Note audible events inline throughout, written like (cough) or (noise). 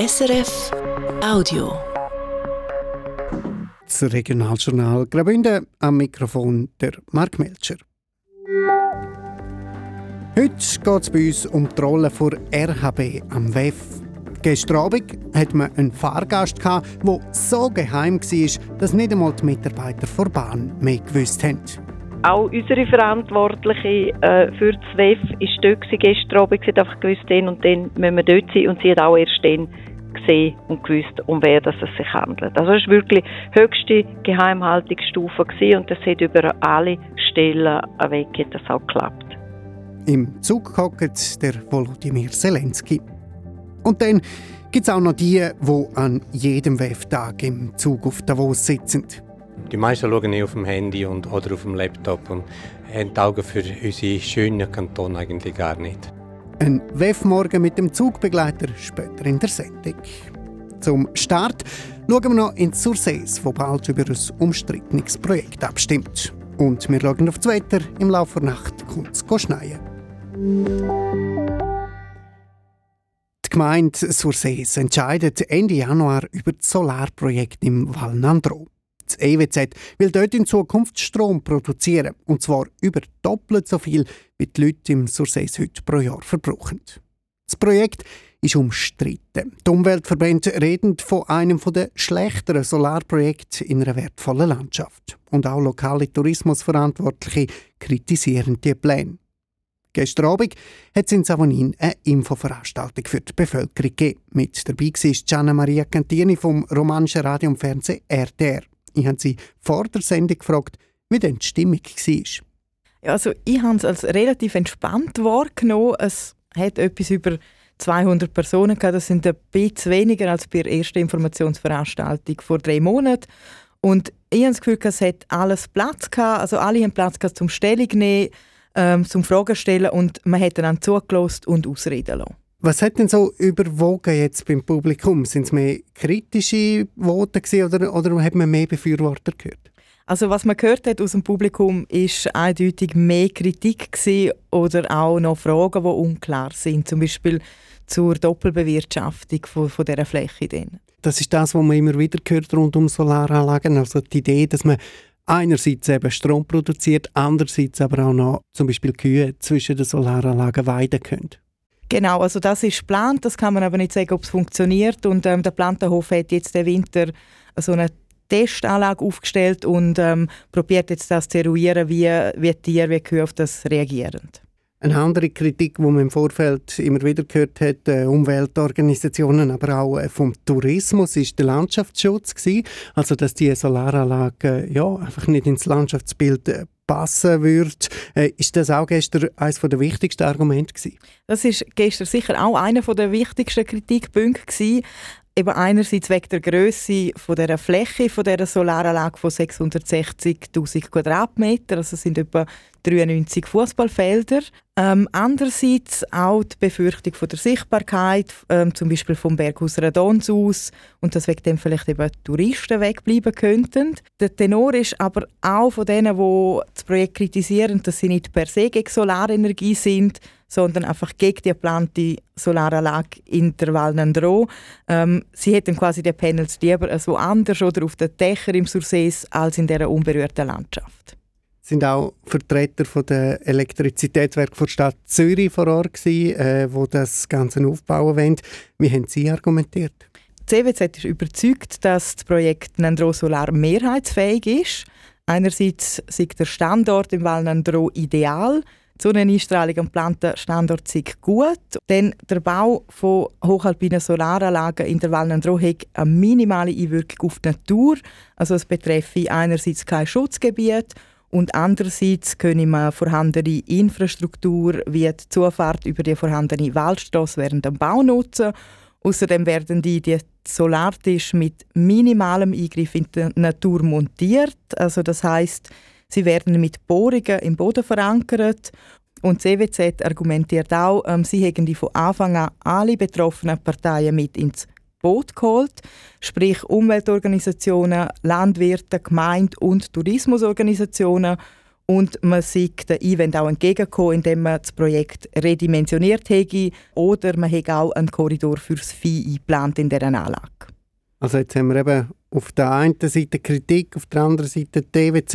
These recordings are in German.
SRF Audio. Das Regionaljournal Graubünden am Mikrofon der Mark Melcher. Heute geht es bei uns um die Rolle der RHB am WEF. Gestern Abend hat man einen Fahrgast, der so geheim war, dass nicht einmal die Mitarbeiter der Bahn mehr gewusst haben. Auch unsere Verantwortliche äh, für das WEF ist dort gestern Abend. Sie hat einfach gewusst, den und den müssen wir dort sein. Und sie hat auch erst dann gesehen und gewusst, um wer das es sich handelt. Also es war wirklich die höchste Geheimhaltungsstufe gewesen und das hat über alle Stellen weg das auch geklappt. Im Zug hockt der Volodymyr Zelensky. Und dann gibt es auch noch die, die an jedem WEF-Tag im Zug auf Davos sitzen. Die meisten schauen eh auf dem Handy und, oder auf dem Laptop und haben die Augen für unsere schönen Kanton eigentlich gar nicht. Ein WEF-Morgen mit dem Zugbegleiter später in der Sendung. Zum Start schauen wir noch ins Sursees, wo bald über ein umstrittenes Projekt abstimmt. Und wir schauen auf das Wetter. Im Laufe der Nacht kommt es schneien. Die Gemeinde Sursees entscheidet Ende Januar über das Solarprojekt im Val Nandro. Das EWZ will dort in Zukunft Strom produzieren, und zwar über doppelt so viel, wie die Leute im Sursees heute pro Jahr verbrauchen. Das Projekt ist umstritten. Die Umweltverbände reden von einem der schlechteren Solarprojekte in einer wertvollen Landschaft. Und auch lokale Tourismusverantwortliche kritisieren die Pläne. Gestern Abend hat es in Savonin eine Infoveranstaltung für die Bevölkerung gegeben. Mit dabei war Gianna Maria Cantini vom romanischen Radio und Fernsehen RTR. Ich habe sie vor der Sendung gefragt, wie denn die Stimmung war. Ja, also ich habe es als relativ entspannt wahrgenommen. Es hat etwas über 200 Personen gehabt. Das sind ein bisschen weniger als bei der ersten Informationsveranstaltung vor drei Monaten. Und ich habe das Gefühl, es hat alles Platz gehabt. Also alle haben Platz gehabt zum Stellung nehmen, ähm, zum Fragen stellen und man hat dann zugelassen und ausreden lassen. Was hat denn so überwogen jetzt beim Publikum? Sind es mehr kritische Worte oder, oder hat man mehr Befürworter gehört? Also was man gehört hat aus dem Publikum ist eindeutig mehr Kritik oder auch noch Fragen, die unklar sind, zum Beispiel zur Doppelbewirtschaftung von, von dieser Fläche. Dann. Das ist das, was man immer wieder hört rund um Solaranlagen, also die Idee, dass man einerseits eben Strom produziert, andererseits aber auch noch zum Beispiel Kühe zwischen den Solaranlagen weiden können. Genau, also das ist geplant, das kann man aber nicht sagen, ob es funktioniert. Und ähm, der Plantenhof hat jetzt den Winter so eine Testanlage aufgestellt und ähm, probiert jetzt das zu eruieren, wie, wie Tiere, wie Kühe auf das reagieren. Eine andere Kritik, die man im Vorfeld immer wieder gehört hat, äh, Umweltorganisationen, aber auch äh, vom Tourismus, ist der Landschaftsschutz gewesen. Also, dass die Solaranlage äh, ja, einfach nicht ins Landschaftsbild äh, passen würde. Äh, ist das auch gestern eines der wichtigsten Argumente gewesen? Das ist gestern sicher auch einer der wichtigsten Kritikpunkte gewesen. Eben einerseits wegen der Größe von der Fläche von der Solaranlage von 660.000 Quadratmeter, also sind etwa 93 Fußballfelder. Ähm, andererseits auch die Befürchtung von der Sichtbarkeit, ähm, zum Beispiel vom Berghaus Radons aus und dass wegen dem vielleicht eben Touristen wegbleiben könnten. Der Tenor ist aber auch von denen, die das Projekt kritisieren, dass sie nicht per se gegen Solarenergie sind, sondern einfach gegen die geplante Solaranlage in der Val Nandro. Ähm, sie hätten quasi die Panels lieber so anders oder auf den Dächern im Sursees als in dieser unberührten Landschaft sind auch Vertreter von der Elektrizitätswerke der Stadt Zürich vor Ort gewesen, äh, wo das Ganze aufbauen wollen. Wie haben Sie argumentiert? Die CWZ ist überzeugt, dass das Projekt Nandro Solar mehrheitsfähig ist. Einerseits ist der Standort im Val Nandro ideal. Die Sonneneinstrahlung am geplanten Standort ist gut. Denn der Bau von hochalpinen Solaranlagen in der Val Nandro hat eine minimale Einwirkung auf die Natur. Also es betreffe einerseits kein Schutzgebiet und andererseits können wir vorhandene Infrastruktur wie die Zufahrt über die vorhandene Waldstraße während dem Bau nutzen. Außerdem werden die, die Solartisch mit minimalem Eingriff in die Natur montiert. Also das heißt, sie werden mit Bohrungen im Boden verankert. Und die CWZ argumentiert auch, ähm, sie hätten die von Anfang an alle betroffenen Parteien mit ins Boot geholt, sprich Umweltorganisationen, Landwirte, Gemeinde und Tourismusorganisationen. und man sieht den Event auch entgegenkommen, indem man das Projekt redimensioniert hätte oder man hätte auch einen Korridor fürs Vieh eingeplant in dieser Anlage. Also jetzt haben wir eben auf der einen Seite Kritik, auf der anderen Seite die EWZ,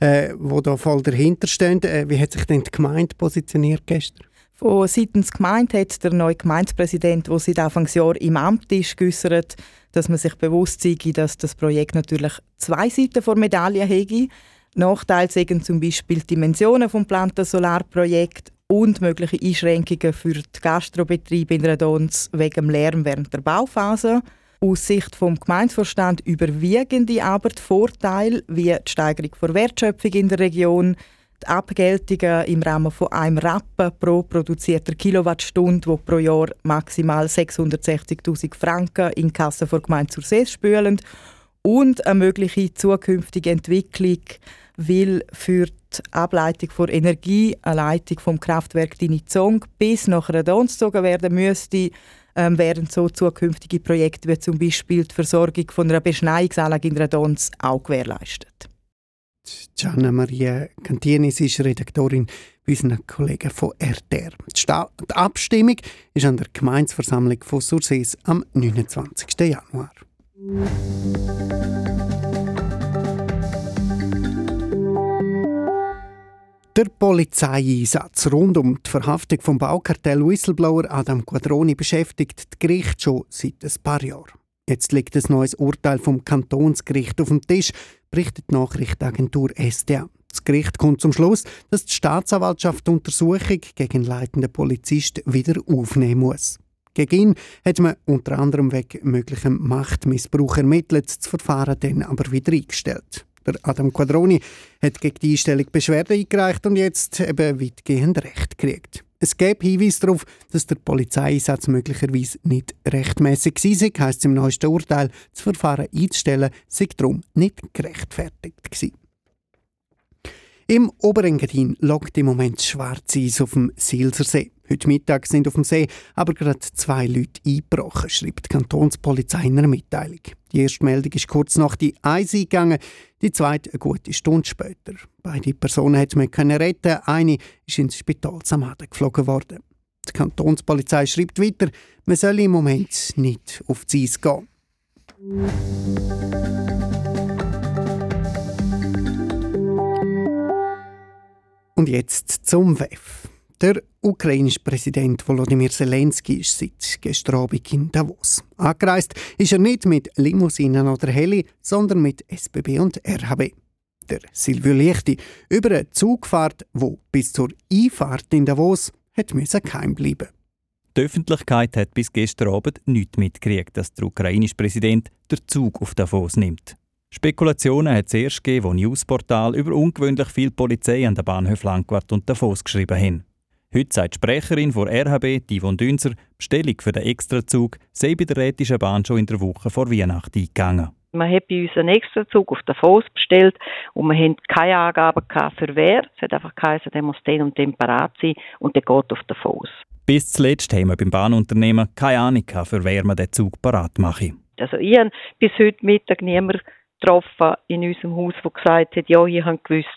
äh, wo da voll dahinter stehen. Äh, wie hat sich denn die Gemeinde positioniert gestern? Von seitens Gemeinde hat der neue Gemeindepräsident, der seit Anfangsjahr im Amt ist, geäußert, dass man sich bewusst sei, dass das Projekt natürlich zwei Seiten der Medaille hätte. Nachteile sind zum Beispiel die Dimensionen des geplanten Solarprojekts und mögliche Einschränkungen für die Gastrobetriebe in Radons wegen dem Lärm während der Bauphase. Aus Sicht des Gemeindevorstand überwiegen die aber die Vorteile wie die Steigerung der Wertschöpfung in der Region, die Abgeltungen im Rahmen von einem Rappen pro produzierter Kilowattstunde, die pro Jahr maximal 660.000 Franken in die Kasse der Gemeinde zur See spülen und eine mögliche zukünftige Entwicklung, weil für die Ableitung von Energie eine Leitung vom Kraftwerk Dinizong bis nach Radon gezogen werden müsste, ähm, während so zukünftige Projekte wie zum Beispiel die Versorgung von einer Beschneiungsanlage in Radons auch gewährleistet. Gianna Maria Cantienis ist Redaktorin bei unseren Kollegen von RTR. Die Abstimmung ist an der Gemeinsversammlung von Sursees am 29. Januar. Der Polizeieinsatz rund um die Verhaftung vom Baukartell Whistleblower Adam Quadroni beschäftigt das Gericht schon seit ein paar Jahren. Jetzt liegt ein neues Urteil vom Kantonsgericht auf dem Tisch, berichtet die Nachrichtenagentur SDA. Das Gericht kommt zum Schluss, dass die Staatsanwaltschaft die Untersuchung gegen leitenden Polizist wieder aufnehmen muss. Gegen ihn hat man unter anderem wegen möglichem Machtmissbrauch ermittelt, das Verfahren dann aber wieder eingestellt. Der Adam Quadroni hat gegen die Einstellung Beschwerde eingereicht und jetzt eben weitgehend Recht gekriegt. Es gäbe Hinweise darauf, dass der Polizeieinsatz möglicherweise nicht rechtmäßig sei, heisst im neuesten Urteil, das Verfahren einzustellen, sei darum nicht gerechtfertigt gewesen. Im Oberengadin lockt im Moment schwarz Eis auf dem Silsersee. Heute Mittag sind auf dem See aber gerade zwei Leute eingebrochen, schreibt die Kantonspolizei in einer Mitteilung. Die erste Meldung ist kurz nach die Eis eingegangen, die zweite eine gute Stunde später. Beide Personen hat man können retten, eine ist ins Spital Samaden geflogen worden. Die Kantonspolizei schreibt weiter, man soll im Moment nicht auf die Eis gehen. Und jetzt zum WEF. Der ukrainische Präsident Volodymyr Zelensky ist seit gestern Abend in Davos. Angereist ist er nicht mit Limousinen oder Heli, sondern mit SBB und RHB. Der Silvio Lichti über eine Zugfahrt, wo bis zur Einfahrt in Davos hat geheim bleiben. Die Öffentlichkeit hat bis gestern Abend nicht mitgekriegt, dass der ukrainische Präsident den Zug auf Davos nimmt. Spekulationen hat es erst gegeben, wo Newsportal über ungewöhnlich viel Polizei an den Bahnhof Langquart und Davos geschrieben haben. Heute sagt die Sprecherin von RHB, Yvonne Dünser, die Bestellung für den Extrazug sei bei der Rätischen Bahn schon in der Woche vor Weihnachten eingegangen. Man hat bei uns einen Extrazug auf Davos bestellt und wir haben keine Angaben für wer. Es hat einfach geheißen, der muss den und den parat sein und der geht auf Davos. Bis zuletzt haben wir beim Bahnunternehmen keine Ahnung, für wer man den Zug parat mache. Also ich habe bis heute Mittag niemanden getroffen in unserem Haus, der gesagt hat, ja, ich habe gewusst,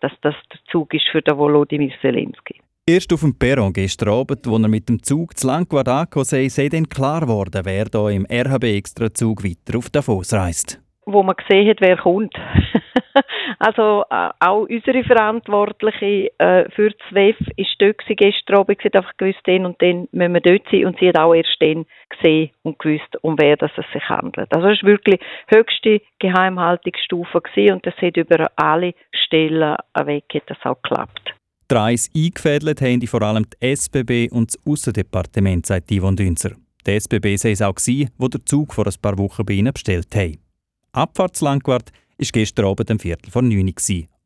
dass das der Zug ist für den Volodymyr Zelensky. Erst auf dem Perron gestern Abend, als er mit dem Zug zu Langquart angekommen sei, sei dann klar geworden, wer hier im RHB-Extra-Zug weiter auf Davos reist. Wo man gesehen hat, wer kommt. (laughs) also äh, auch unsere Verantwortliche äh, für das WEF ist dort gestern Abend. Sie hat einfach gewusst, den und den müssen wir dort sein. Und sie hat auch erst den gesehen und gewusst, um wer das es sich handelt. Also es war wirklich höchste Geheimhaltungsstufe gewesen und das hat über alle Stellen weg, hat das auch geklappt. Dreis eingefädelt haben die vor allem die SBB und das Aussendepartement, sagt Yvonne Dünzer. Die SBB sei es auch gewesen, wo der Zug vor ein paar Wochen bei ihnen bestellt hat. Abfahrtslangquart war gestern Abend um Viertel vor neun,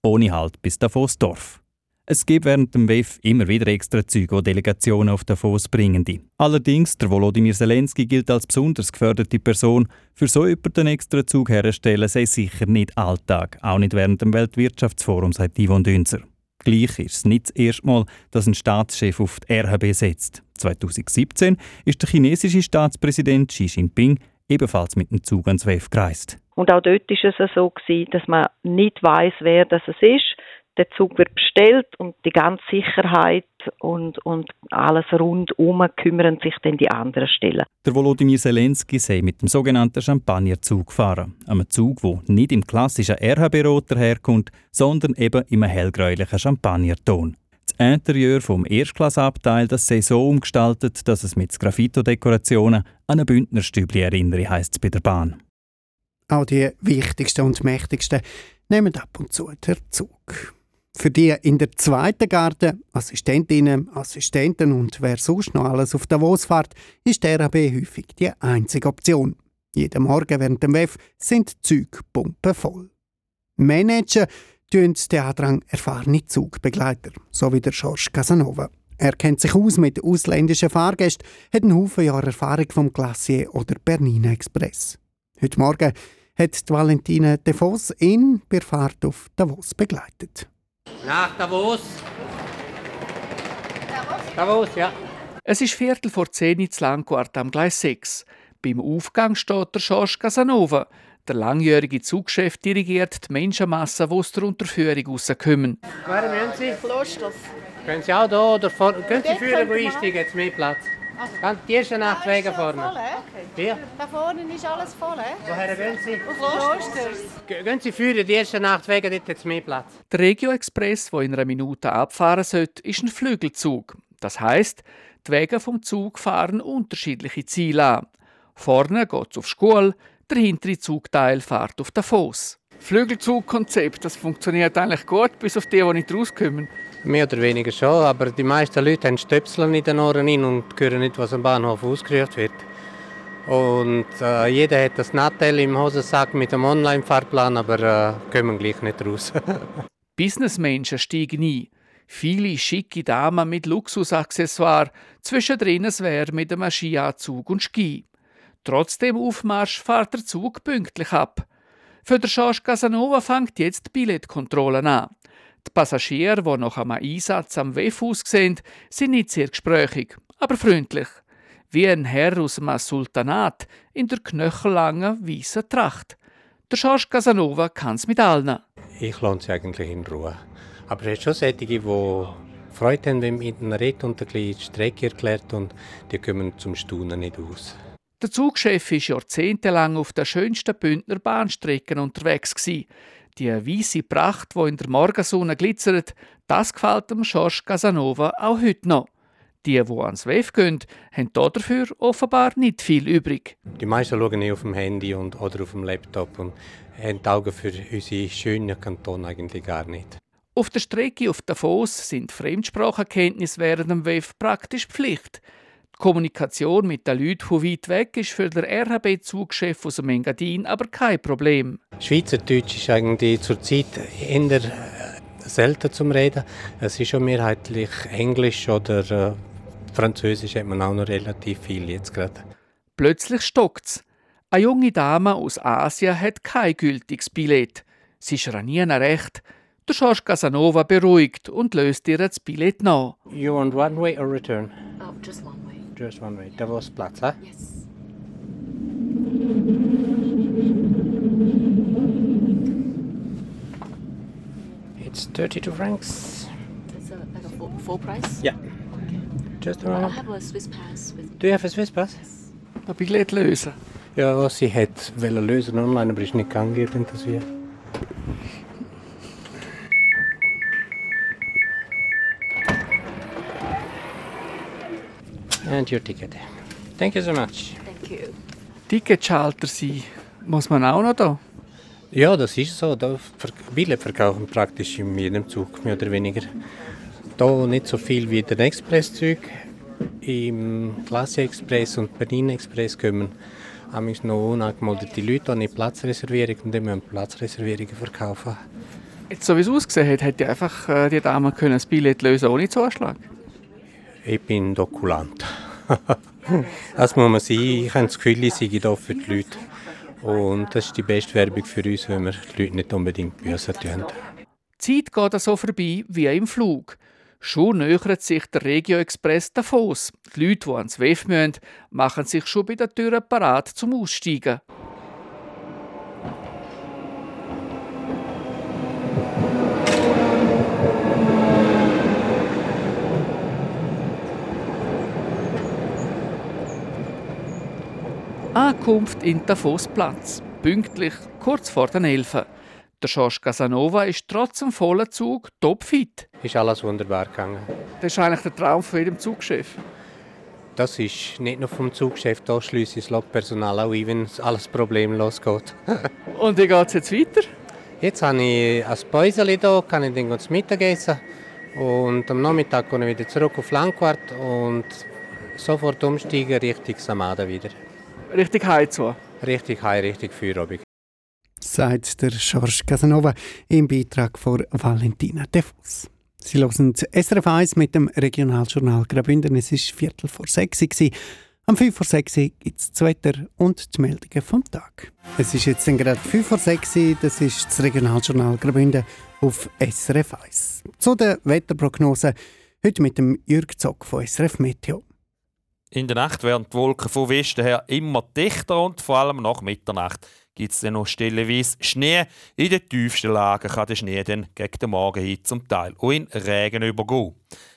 ohne Halt bis Davos-Dorf. Es gibt während dem WEF immer wieder extra Züge, die Delegationen auf Davos bringen. Allerdings, der Volodymyr Zelensky gilt als besonders geförderte Person. Für so jemanden extra Zug herzustellen, sei sicher nicht Alltag, auch nicht während dem Weltwirtschaftsforum, sagt Yvonne Dünzer. Gleich ist es nicht das erste Mal, dass ein Staatschef auf die RHB setzt. 2017 ist der chinesische Staatspräsident Xi Jinping ebenfalls mit dem Zug ans WEF gereist. Und auch dort war es so, gewesen, dass man nicht weiß, wer das ist. der Zug wird bestellt und die ganze Sicherheit und, und alles rundum kümmern sich dann die anderen Stellen. Der Volodymyr Zelensky sei mit dem sogenannten Champagnerzug gefahren. Einem Zug, der nicht im klassischen RHB-Rot herkommt, sondern eben im hellgräulichen Champagnerton. Das Interieur vom Erstklasseabteil das sei so umgestaltet, dass es mit Graffito-Dekorationen an ein Bündnerstübli erinnere, heisst es bei der Bahn. Auch die wichtigsten und mächtigsten nehmen ab und zu den Zug. Für die in der zweiten Garde, Assistentinnen, Assistenten und wer sonst noch alles auf Davos fährt, ist der RAB häufig die einzige Option. Jeden Morgen während dem WEF sind die voll. Managen tun der Andrang erfahrene Zugbegleiter, so wie der George Casanova. Er kennt sich aus mit ausländischen Fahrgästen, hat einen Haufen Jahre Erfahrung vom Glacier oder Bernina Express. Heute Morgen hat Valentine Devos ihn bei Fahrt auf Davos begleitet. Nach Davos. Davos, ja. Es ist Viertel vor zehn in Langquart am Gleis 6. Beim Aufgang steht der George Casanova. Der langjährige Zugchef dirigiert die Menschenmasse, die aus der Unterführung rauskommen. Woher wollen Sie? Klosters. Können Sie auch hier oder vorne? Können Sie führen, einsteigen, jetzt mehr Platz. Ganz die ersten acht Wege vorne. Okay. Hier. Da vorne ist alles voll, he? Woher wollen Sie? Auf Klosters. Gehen Sie führen, die ersten acht Wege, dort jetzt mehr Platz. Der Regio Express, der in einer Minute abfahren sollte, ist ein Flügelzug. Das heißt, die Wege vom Zug fahren unterschiedliche Ziele an. Vorne geht es auf Schule, der hintere Zugteil fährt auf Davos. Flügelzugkonzept, das funktioniert eigentlich gut, bis auf die, die nicht rauskommen. Mehr oder weniger schon, aber die meisten Leute haben Stöpsel in den Ohren rein und hören nicht, was am Bahnhof ausgerührt wird. Und äh, jeder hat das Nattel im Hosensack mit dem Online-Fahrplan, aber äh, kommen gleich nicht raus. (laughs) Businessmenschen steigen ein. Viele schicke Damen mit Luxusaccessoires, zwischendrin es wäre mit einem Skianzug und Ski. Trotzdem Aufmarsch fährt der Zug pünktlich ab. Für den George Casanova fängt jetzt die Billetkontrolle an. Die Passagiere, die nach einem Einsatz am WEF aussehen, sind nicht sehr gesprächig, aber freundlich. Wie ein Herr aus einem Sultanat in der knöchellangen weißen Tracht. Der George Casanova kann es mit allen. Ich lasse sie eigentlich in Ruhe. Aber es ist schon solche, die Freude haben, wenn man ihnen redet und ein bisschen die Strecke erklärt und die kommen zum Staunen nicht aus. Der Zugchef war jahrzehntelang auf der schönsten Bündner Bahnstrecken unterwegs. Gewesen. Die weiße Pracht, die in der Morgensonne glitzert, das gefällt dem George Casanova auch heute noch. Die, die ans WEF gehen, haben dafür offenbar nicht viel übrig. Die meisten schauen auf dem Handy und, oder auf dem Laptop und haben die Augen für unsere schönen Kanton eigentlich gar nicht. Auf der Strecke auf Davos sind Fremdsprachenkenntnisse während dem WEF praktisch Pflicht. Kommunikation mit den Leuten von weit weg ist für den RHB-Zugchef aus dem Engadin aber kein Problem. Schweizerdeutsch ist eigentlich zurzeit eher selten zum Reden. Es ist schon mehrheitlich Englisch oder äh, Französisch hat man auch noch relativ viel jetzt gerade. Plötzlich stockt es. Eine junge Dame aus Asien hat kein gültiges Billett. Sie schranieren recht. Der George Casanova beruhigt und löst ihr das Billett nach. You want one way or return? Oh, just one Just one way. Platz, huh? Yes. It's 32 francs. It's a, like a full, full price? Yeah. Just I around. have a Swiss pass with Do you have a Swiss pass? Ein Billett lösen. Ja, was sie hat wollen lösen online, aber ist nicht gegangen irgendwie. And your ticket. Thank you so much. Thank you. Ticketschalter sein. Muss man auch noch da? Ja, das ist so. Da Billett verkaufen praktisch in jedem Zug, mehr oder weniger. Da nicht so viel wie der Expresszug. Im Klasse Express und Berlin Express kommen haben noch unangemeldete Leute an die Platzreservierung und dann müssen Platzreservierungen verkaufen. Jetzt, so wie es ausgesehen hat, hätte einfach äh, die Dame können das Billett lösen ohne Zuschlag. Ich bin Dokulant. Das (laughs) muss man sein. Ich habe das Gefühl, ich sei da für die Leute. Und das ist die beste Werbung für uns, wenn wir die Leute nicht unbedingt böse tun. Die Zeit geht so vorbei wie im Flug. Schon nähert sich der Regio Express Davos. Die Leute, die ans WEF müssen, machen sich schon bei der Tür parat zum Aussteigen. Ankunft in Tafosplatz, pünktlich kurz vor den Elfen. Der Schorsch Casanova ist trotz dem vollen Zug topfit. Ist alles wunderbar gegangen. Das ist eigentlich der Traum von jedem Zugchef. Das ist nicht nur vom Zugchef, da schließe ich das Lokpersonal auch ein, wenn alles problemlos geht. (laughs) Und wie geht es jetzt weiter? Jetzt habe ich ein Päuseli hier, kann ich dann zum Mittagessen. Und am Nachmittag komme ich wieder zurück auf Langquart und sofort umsteigen Richtung Samada wieder. Richtig heim Richtig heim, richtig Feierabend. Sagt der George Casanova im Beitrag von Valentina Defus. Sie hören SRF 1 mit dem Regionaljournal Graubünden. Es war Viertel vor sechs. Uhr. Am 5 vor 6 Uhr gibt es das Wetter und die Meldungen vom Tag. Es ist jetzt gerade 5 vor 6 Uhr. Das ist das Regionaljournal Graubünden auf SRF 1. Zu der Wetterprognose heute mit dem Jürg Zock von SRF Meteo. In der Nacht werden die Wolken von Westen her immer dichter und vor allem nach Mitternacht gibt es dann noch stellenweise Schnee. In den tiefsten Lagen kann der Schnee dann gegen den Morgen hin zum Teil auch in Regen übergehen.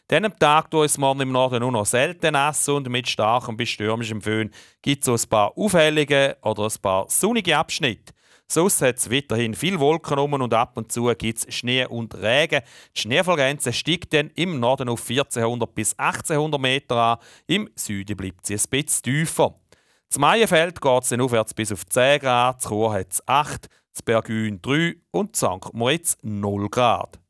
Dann am Tag, wo es morgen im Norden nur noch selten nass und mit starkem bis stürmischem Föhn gibt es ein paar auffällige oder ein paar sonnige Abschnitte. Sonst hat es weiterhin viel Wolken um und ab und zu gibt es Schnee und Regen. Die Schneefallgrenze steigt dann im Norden auf 1400 bis 1800 Meter an, im Süden bleibt sie ein bisschen tiefer. Zum Maienfeld geht es dann aufwärts bis auf 10 Grad, zu Chur hat es 8, zu Bergün 3 und St. Moritz 0 Grad.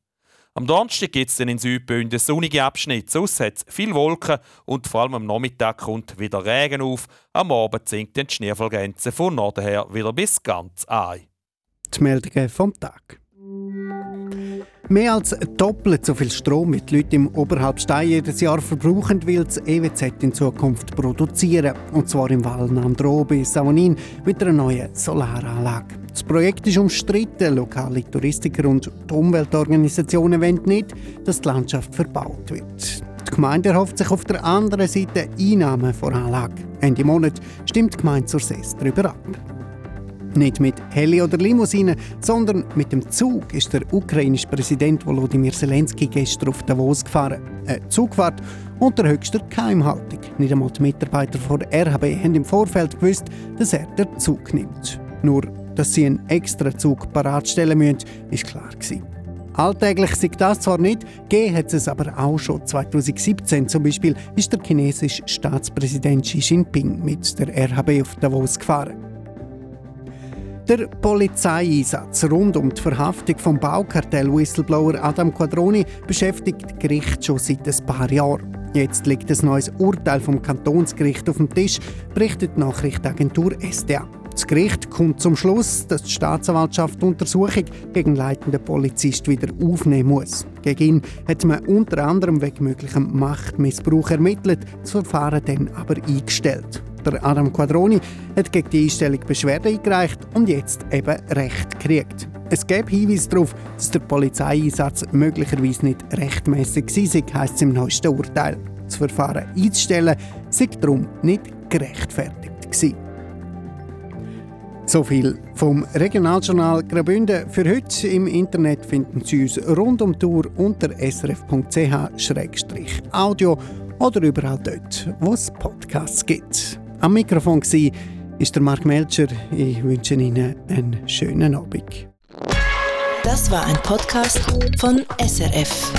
Am Donnerstag gibt es in Südbünden sonnige Abschnitte. Sonst hat es viel Wolken und vor allem am Nachmittag kommt wieder Regen auf. Am Abend sinkt die Schneefallgrenze von Norden her wieder bis ganz ein. Die Meldungen vom Tag. Mehr als doppelt so viel Strom wie die Leute im Oberhalbstein jedes Jahr verbrauchen, will das EWZ in Zukunft produzieren. Und zwar im Val Nandro bei Savonin mit einer neuen Solaranlage. Das Projekt ist umstritten. Lokale Touristiker und die Umweltorganisationen wollen nicht, dass die Landschaft verbaut wird. Die Gemeinde erhofft sich auf der anderen Seite Einnahmen von Anlage. Ende Monat stimmt die Gemeinde zur SES darüber ab. Nicht mit Heli oder Limousine, sondern mit dem Zug ist der ukrainische Präsident Volodymyr Zelensky gestern auf Davos gefahren. Eine Zugfahrt unter höchster Geheimhaltung. Nicht einmal die Mitarbeiter von der RHB haben im Vorfeld gewusst, dass er den Zug nimmt. Nur, dass sie einen extra Zug paratstellen müssen, ist klar gewesen. Alltäglich sieht das zwar nicht, gegeben hat es aber auch schon. 2017 zum Beispiel ist der chinesische Staatspräsident Xi Jinping mit der RHB auf Davos gefahren. Der Polizeieinsatz rund um die Verhaftung vom Baukartell-Whistleblower Adam Quadroni beschäftigt Gericht schon seit ein paar Jahren. Jetzt liegt ein neues Urteil vom Kantonsgericht auf dem Tisch, berichtet die Nachrichtenagentur SDA. Das Gericht kommt zum Schluss, dass die Staatsanwaltschaft die Untersuchung gegen leitenden Polizist wieder aufnehmen muss. Gegen ihn hat man unter anderem wegen möglichem Machtmissbrauch ermittelt, das Verfahren dann aber eingestellt. Der Adam Quadroni hat gegen die Einstellung Beschwerde eingereicht und jetzt eben Recht gekriegt. Es gäbe Hinweise darauf, dass der Polizeieinsatz möglicherweise nicht rechtmäßig war, heisst es im neuesten Urteil. Das Verfahren einzustellen sei darum nicht gerechtfertigt gewesen. So viel vom Regionaljournal Graubünden. Für heute im Internet finden Sie uns rund um die Tour unter srf.ch-audio oder überall dort, wo es Podcasts gibt. Am Mikrofon war der Mark Melcher. Ich wünsche Ihnen einen schönen Abend. Das war ein Podcast von SRF.